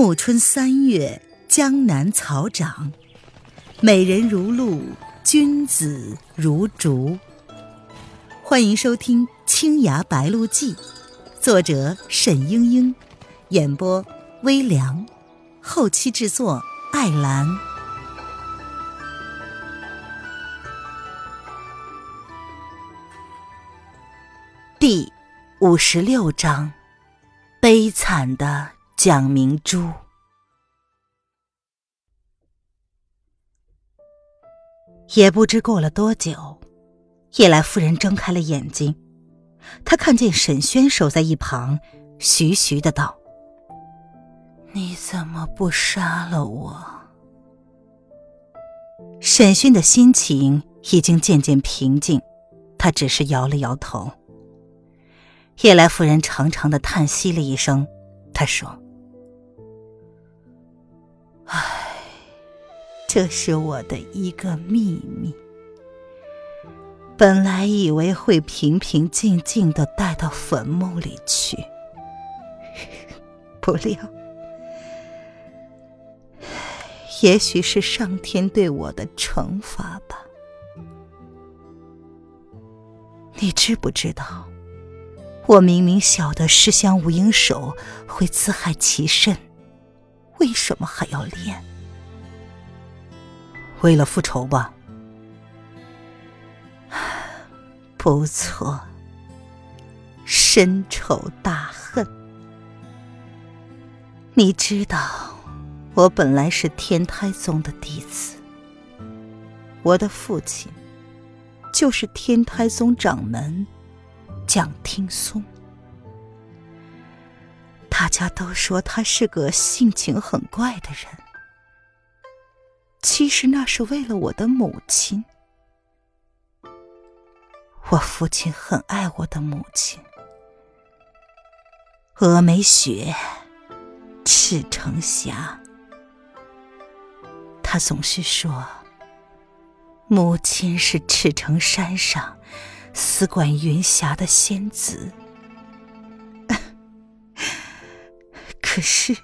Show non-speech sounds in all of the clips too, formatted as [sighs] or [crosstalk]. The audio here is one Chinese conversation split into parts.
暮春三月，江南草长，美人如露，君子如竹。欢迎收听《青崖白鹿记》，作者沈英英，演播微凉，后期制作艾兰。第五十六章：悲惨的蒋明珠。也不知过了多久，叶来夫人睁开了眼睛，她看见沈轩守在一旁，徐徐的道：“你怎么不杀了我？”沈轩的心情已经渐渐平静，他只是摇了摇头。叶来夫人长长的叹息了一声，她说：“唉，这是我的一个秘密。本来以为会平平静静的带到坟墓里去，[laughs] 不料，也许是上天对我的惩罚吧。你知不知道？”我明明晓得尸香无影手会自害其身，为什么还要练？为了复仇吧。[sighs] 不错，深仇大恨。你知道，我本来是天台宗的弟子，我的父亲就是天台宗掌门。蒋听松，大家都说他是个性情很怪的人。其实那是为了我的母亲。我父亲很爱我的母亲，峨眉雪，赤城霞。他总是说，母亲是赤城山上。丝管云霞的仙子，可是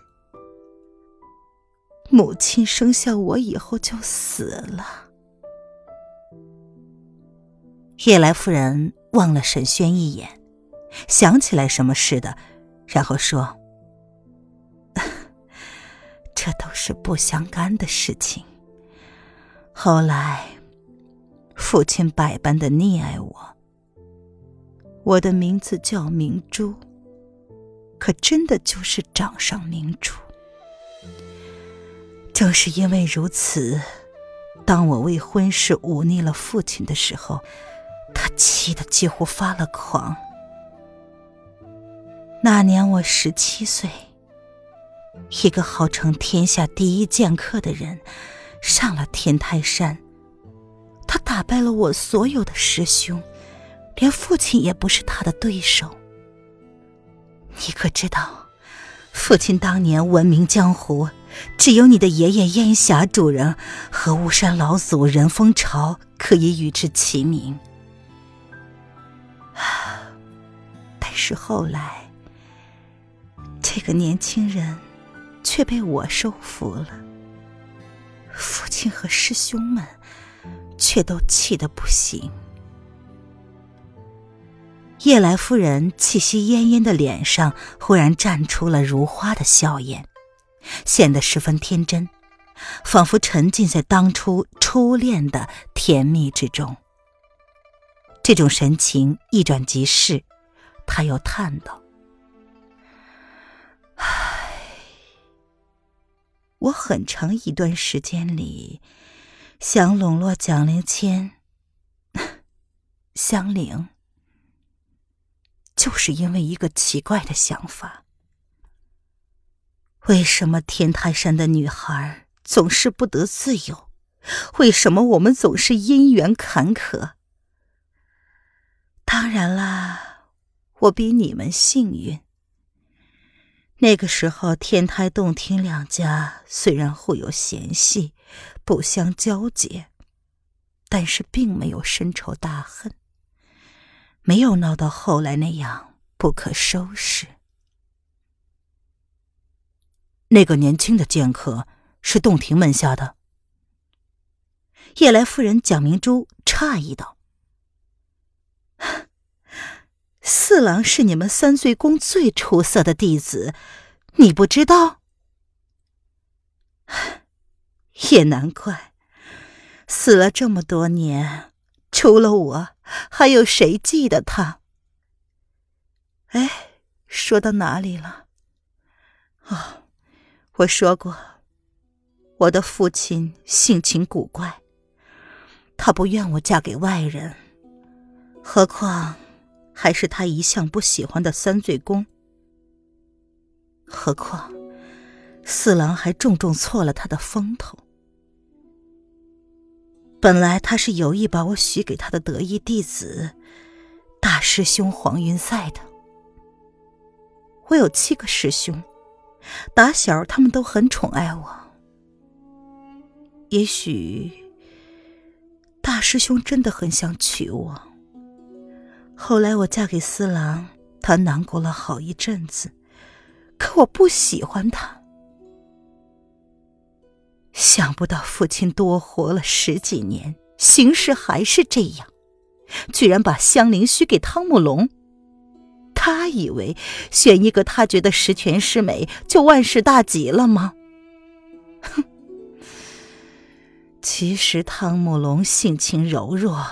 母亲生下我以后就死了。叶来夫人望了沈轩一眼，想起来什么似的，然后说：“这都是不相干的事情。后来父亲百般的溺爱我。”我的名字叫明珠，可真的就是掌上明珠。正是因为如此，当我为婚事忤逆了父亲的时候，他气得几乎发了狂。那年我十七岁，一个号称天下第一剑客的人上了天台山，他打败了我所有的师兄。连父亲也不是他的对手。你可知道，父亲当年闻名江湖，只有你的爷爷烟霞主人和巫山老祖任风潮可以与之齐名。但是后来，这个年轻人却被我收服了。父亲和师兄们却都气得不行。夜来夫人气息奄奄的脸上忽然绽出了如花的笑颜，显得十分天真，仿佛沉浸在当初初恋的甜蜜之中。这种神情一转即逝，他又叹道：“唉，我很长一段时间里想笼络蒋灵谦、[laughs] 香菱。”就是因为一个奇怪的想法：为什么天台山的女孩总是不得自由？为什么我们总是姻缘坎坷？当然啦，我比你们幸运。那个时候，天台洞庭两家虽然互有嫌隙，不相交结，但是并没有深仇大恨。没有闹到后来那样不可收拾。那个年轻的剑客是洞庭门下的。夜来夫人蒋明珠诧异道：“四郎是你们三岁宫最出色的弟子，你不知道？也难怪，死了这么多年，除了我，还有谁记得他？哎，说到哪里了？哦。”我说过，我的父亲性情古怪，他不愿我嫁给外人，何况还是他一向不喜欢的三罪宫。何况四郎还重重错了他的风头。本来他是有意把我许给他的得意弟子大师兄黄云赛的。我有七个师兄。打小，他们都很宠爱我。也许大师兄真的很想娶我。后来我嫁给四郎，他难过了好一阵子，可我不喜欢他。想不到父亲多活了十几年，形势还是这样，居然把香菱许给汤姆龙。他以为选一个他觉得十全十美就万事大吉了吗？哼！[laughs] 其实汤姆龙性情柔弱，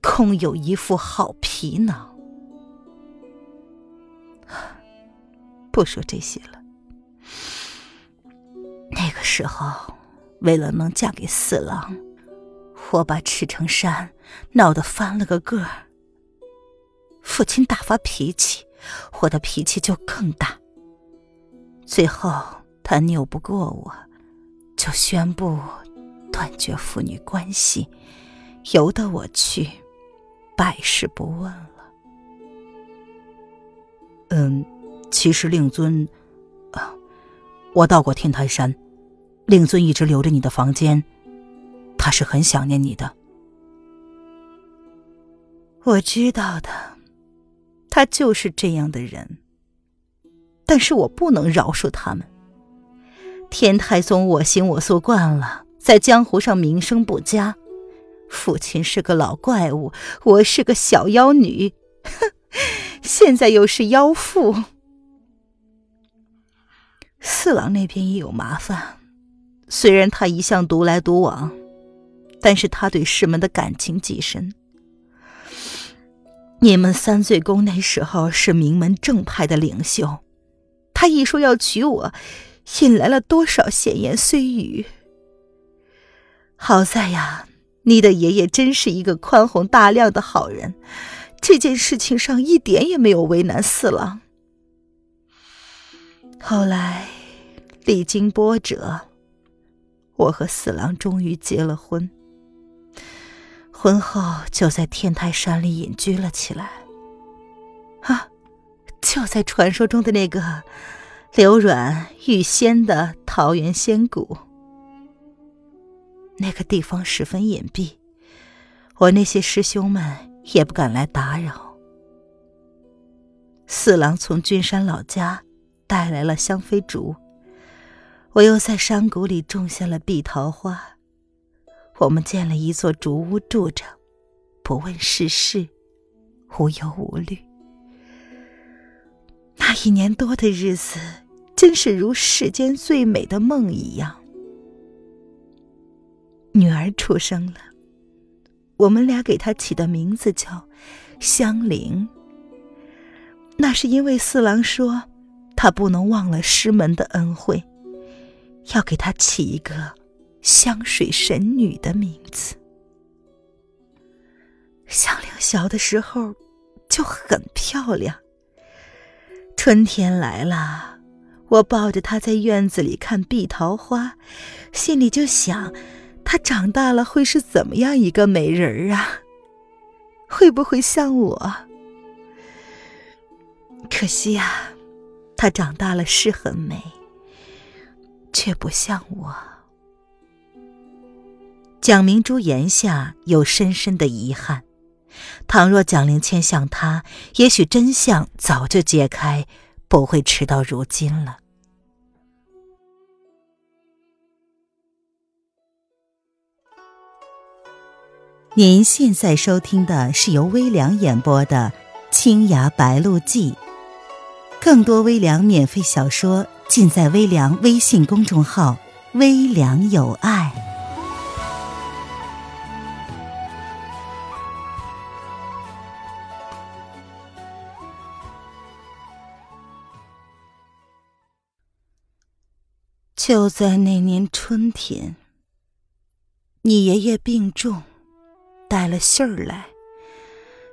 空有一副好皮囊。[sighs] 不说这些了。那个时候，为了能嫁给四郎，我把赤城山闹得翻了个个儿。父亲大发脾气。我的脾气就更大。最后，他拗不过我，就宣布断绝父女关系，由得我去，百事不问了。嗯，其实令尊，啊，我到过天台山，令尊一直留着你的房间，他是很想念你的。我知道的。他就是这样的人，但是我不能饶恕他们。天台宗我行我素惯了，在江湖上名声不佳。父亲是个老怪物，我是个小妖女，哼，[laughs] 现在又是妖妇。四郎那边也有麻烦，虽然他一向独来独往，但是他对师门的感情极深。你们三罪宫那时候是名门正派的领袖，他一说要娶我，引来了多少闲言碎语。好在呀，你的爷爷真是一个宽宏大量的好人，这件事情上一点也没有为难四郎。后来历经波折，我和四郎终于结了婚。婚后就在天台山里隐居了起来。啊，就在传说中的那个流软欲仙的桃源仙谷。那个地方十分隐蔽，我那些师兄们也不敢来打扰。四郎从君山老家带来了香妃竹，我又在山谷里种下了碧桃花。我们建了一座竹屋住着，不问世事，无忧无虑。那一年多的日子，真是如世间最美的梦一样。女儿出生了，我们俩给她起的名字叫香菱。那是因为四郎说，他不能忘了师门的恩惠，要给她起一个。香水神女的名字。香菱小的时候就很漂亮。春天来了，我抱着她在院子里看碧桃花，心里就想，她长大了会是怎么样一个美人儿啊？会不会像我？可惜呀，她长大了是很美，却不像我。蒋明珠檐下有深深的遗憾，倘若蒋灵谦像他，也许真相早就揭开，不会迟到如今了。您现在收听的是由微凉演播的青崖白鹿记，更多微凉免费小说。尽在微凉微信公众号“微凉有爱”。就在那年春天，你爷爷病重。带了信儿来，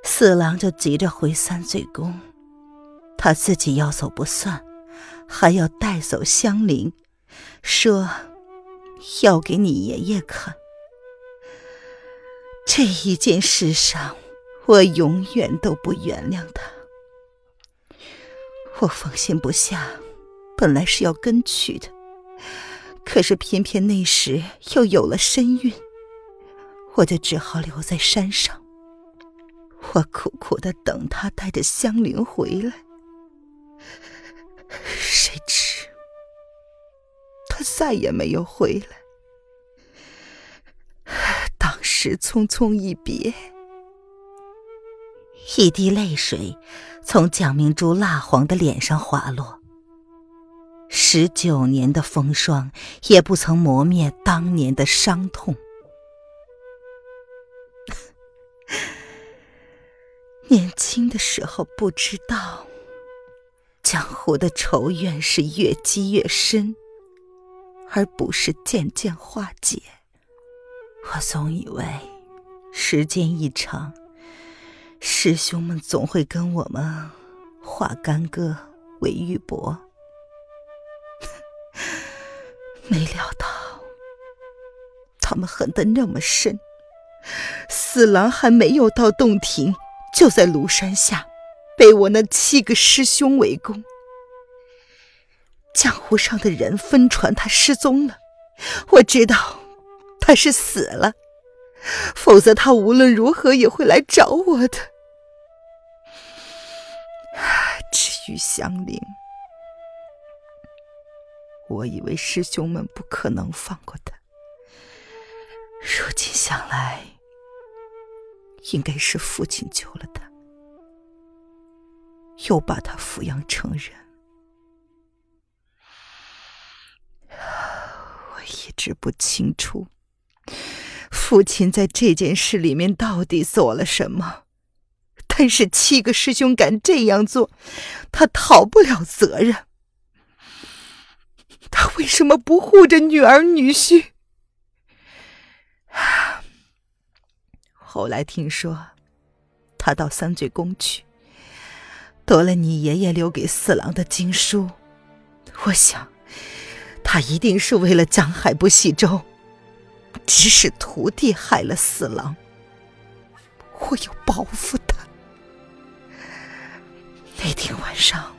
四郎就急着回三嘴宫，他自己要走不算，还要带走香菱，说要给你爷爷看。这一件事上，我永远都不原谅他。我放心不下，本来是要跟去的，可是偏偏那时又有了身孕。我就只好留在山上。我苦苦的等他带着香菱回来，再也没有回来。[sighs] 当时匆匆一别，一滴泪水从蒋明珠蜡黄的脸上滑落。十九年的风霜也不曾磨灭当年的伤痛。[laughs] 年轻的时候不知道，江湖的仇怨是越积越深，而不是渐渐化解。我总以为时间一长，师兄们总会跟我们化干戈为玉帛，[laughs] 没料到他们恨得那么深。四郎还没有到洞庭。就在庐山下，被我那七个师兄围攻。江湖上的人纷传他失踪了，我知道他是死了，否则他无论如何也会来找我的。至于香菱，我以为师兄们不可能放过他，如今想来。应该是父亲救了他，又把他抚养成人。我一直不清楚，父亲在这件事里面到底做了什么。但是七个师兄敢这样做，他逃不了责任。他为什么不护着女儿女婿？后来听说，他到三醉宫去，得了你爷爷留给四郎的经书。我想，他一定是为了江海不系舟，指使徒弟害了四郎。我要报复他。那天晚上，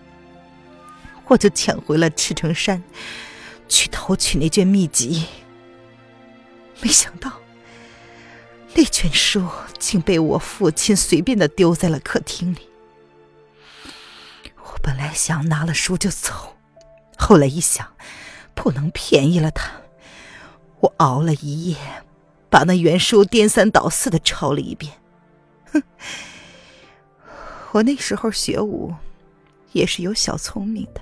我就潜回了赤城山，去偷取那卷秘籍。没想到。那卷书竟被我父亲随便的丢在了客厅里。我本来想拿了书就走，后来一想，不能便宜了他，我熬了一夜，把那原书颠三倒四的抄了一遍。哼，我那时候学武，也是有小聪明的。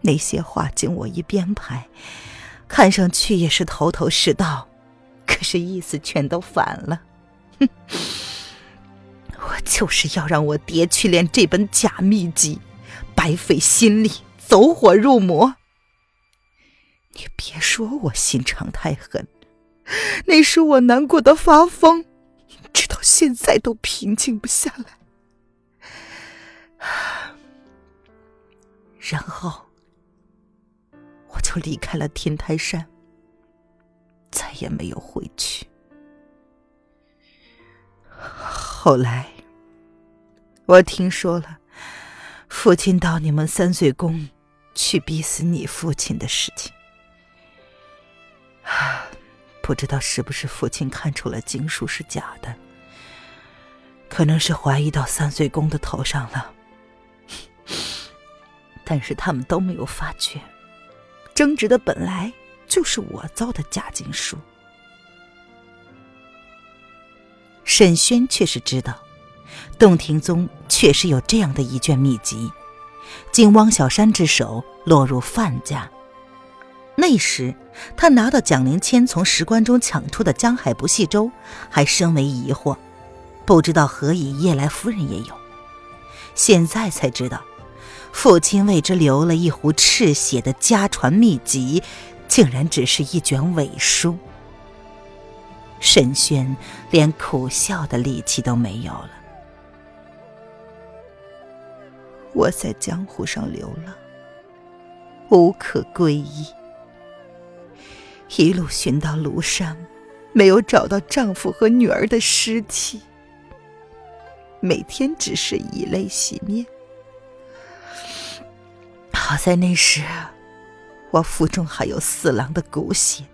那些话经我一编排，看上去也是头头是道。可是意思全都反了，哼！我就是要让我爹去练这本假秘籍，白费心力，走火入魔。你别说我心肠太狠，那时我难过的发疯，直到现在都平静不下来。然后我就离开了天台山。再也没有回去。后来，我听说了父亲到你们三岁宫去逼死你父亲的事情。啊 [sighs] 不知道是不是父亲看出了经书是假的，可能是怀疑到三岁宫的头上了。[laughs] 但是他们都没有发觉，争执的本来。就是我造的假经书。沈轩却是知道，洞庭宗确实有这样的一卷秘籍，经汪小山之手落入范家。那时他拿到蒋灵谦从石棺中抢出的江海不系舟，还深为疑惑，不知道何以叶来夫人也有。现在才知道，父亲为之留了一壶赤血的家传秘籍，竟然只是一卷伪书。沈轩连苦笑的力气都没有了。我在江湖上流浪，无可归依，一路寻到庐山，没有找到丈夫和女儿的尸体，每天只是以泪洗面。好在那时，我腹中还有四郎的骨血。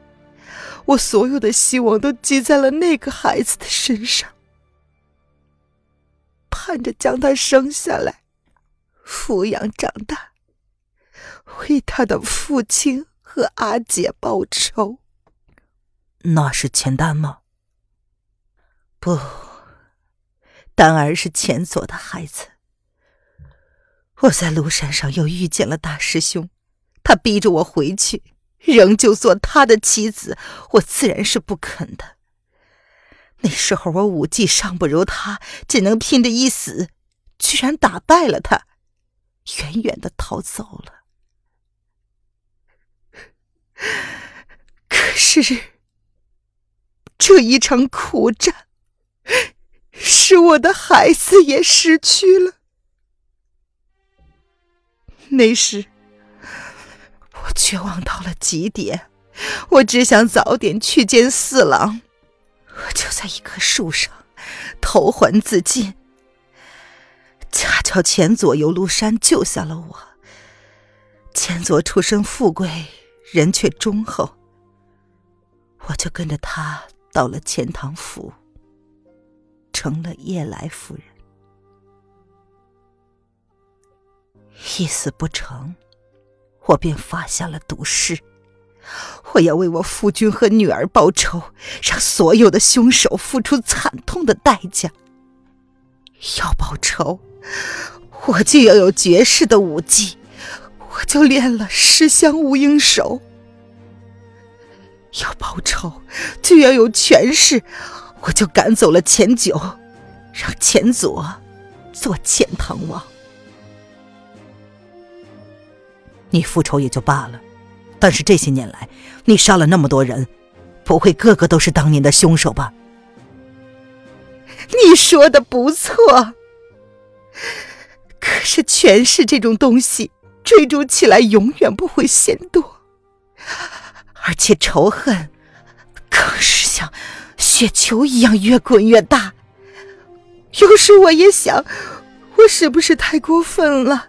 我所有的希望都寄在了那个孩子的身上，盼着将他生下来，抚养长大，为他的父亲和阿姐报仇。那是钱丹吗？不，丹儿是钱佐的孩子。我在庐山上又遇见了大师兄，他逼着我回去。仍旧做他的妻子，我自然是不肯的。那时候我武技尚不如他，只能拼着一死，居然打败了他，远远的逃走了。[laughs] 可是这一场苦战，使我的孩子也失去了。那时。我绝望到了极点，我只想早点去见四郎。我就在一棵树上投环自尽，恰巧前左游庐山救下了我。前左出身富贵，人却忠厚，我就跟着他到了钱塘府，成了夜来夫人。一死不成。我便发下了毒誓，我要为我夫君和女儿报仇，让所有的凶手付出惨痛的代价。要报仇，我就要有绝世的武技，就练了十香无影手；要报仇，就要有权势，我就赶走了钱九，让钱佐做钱塘王。你复仇也就罢了，但是这些年来，你杀了那么多人，不会个个都是当年的凶手吧？你说的不错，可是权势这种东西，追逐起来永远不会嫌多，而且仇恨更是像雪球一样越滚越大。有时我也想，我是不是太过分了？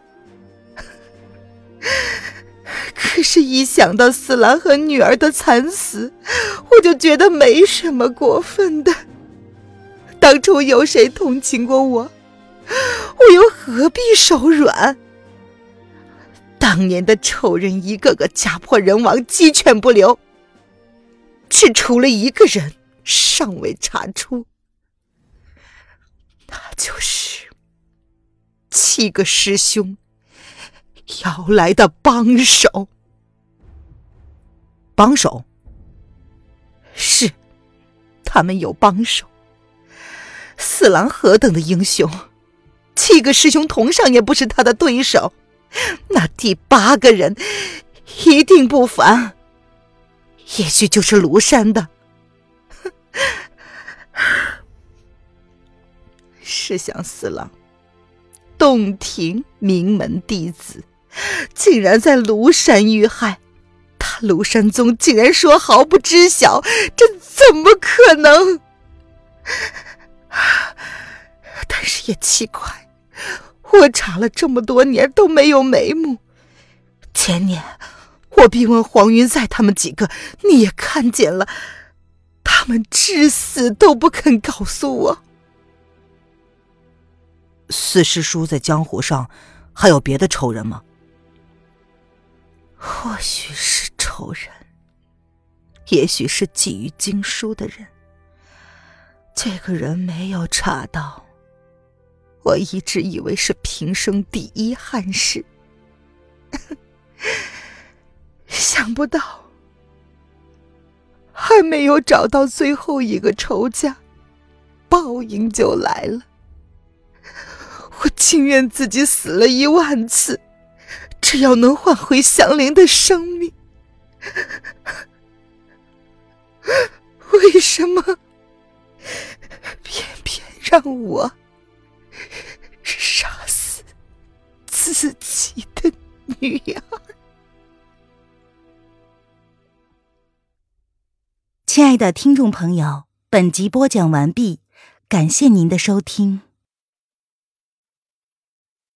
[laughs] 可是，一想到四郎和女儿的惨死，我就觉得没什么过分的。当初有谁同情过我，我又何必手软？当年的仇人一个个家破人亡，鸡犬不留，只除了一个人尚未查出，那就是七个师兄。要来的帮手，帮手是他们有帮手。四郎何等的英雄，七个师兄同上也不是他的对手。[laughs] 那第八个人一定不凡，也许就是庐山的。是想，四郎，洞庭名门弟子。竟然在庐山遇害，他庐山宗竟然说毫不知晓，这怎么可能？[sighs] 但是也奇怪，我查了这么多年都没有眉目。前年我逼问黄云在他们几个，你也看见了，他们至死都不肯告诉我。四师叔在江湖上还有别的仇人吗？或许是仇人，也许是觊觎经书的人。这个人没有查到。我一直以为是平生第一憾事，[laughs] 想不到还没有找到最后一个仇家，报应就来了。我情愿自己死了一万次，只要能换回祥林的生命。[laughs] 为什么偏偏让我？自己的女儿。亲爱的听众朋友，本集播讲完毕，感谢您的收听。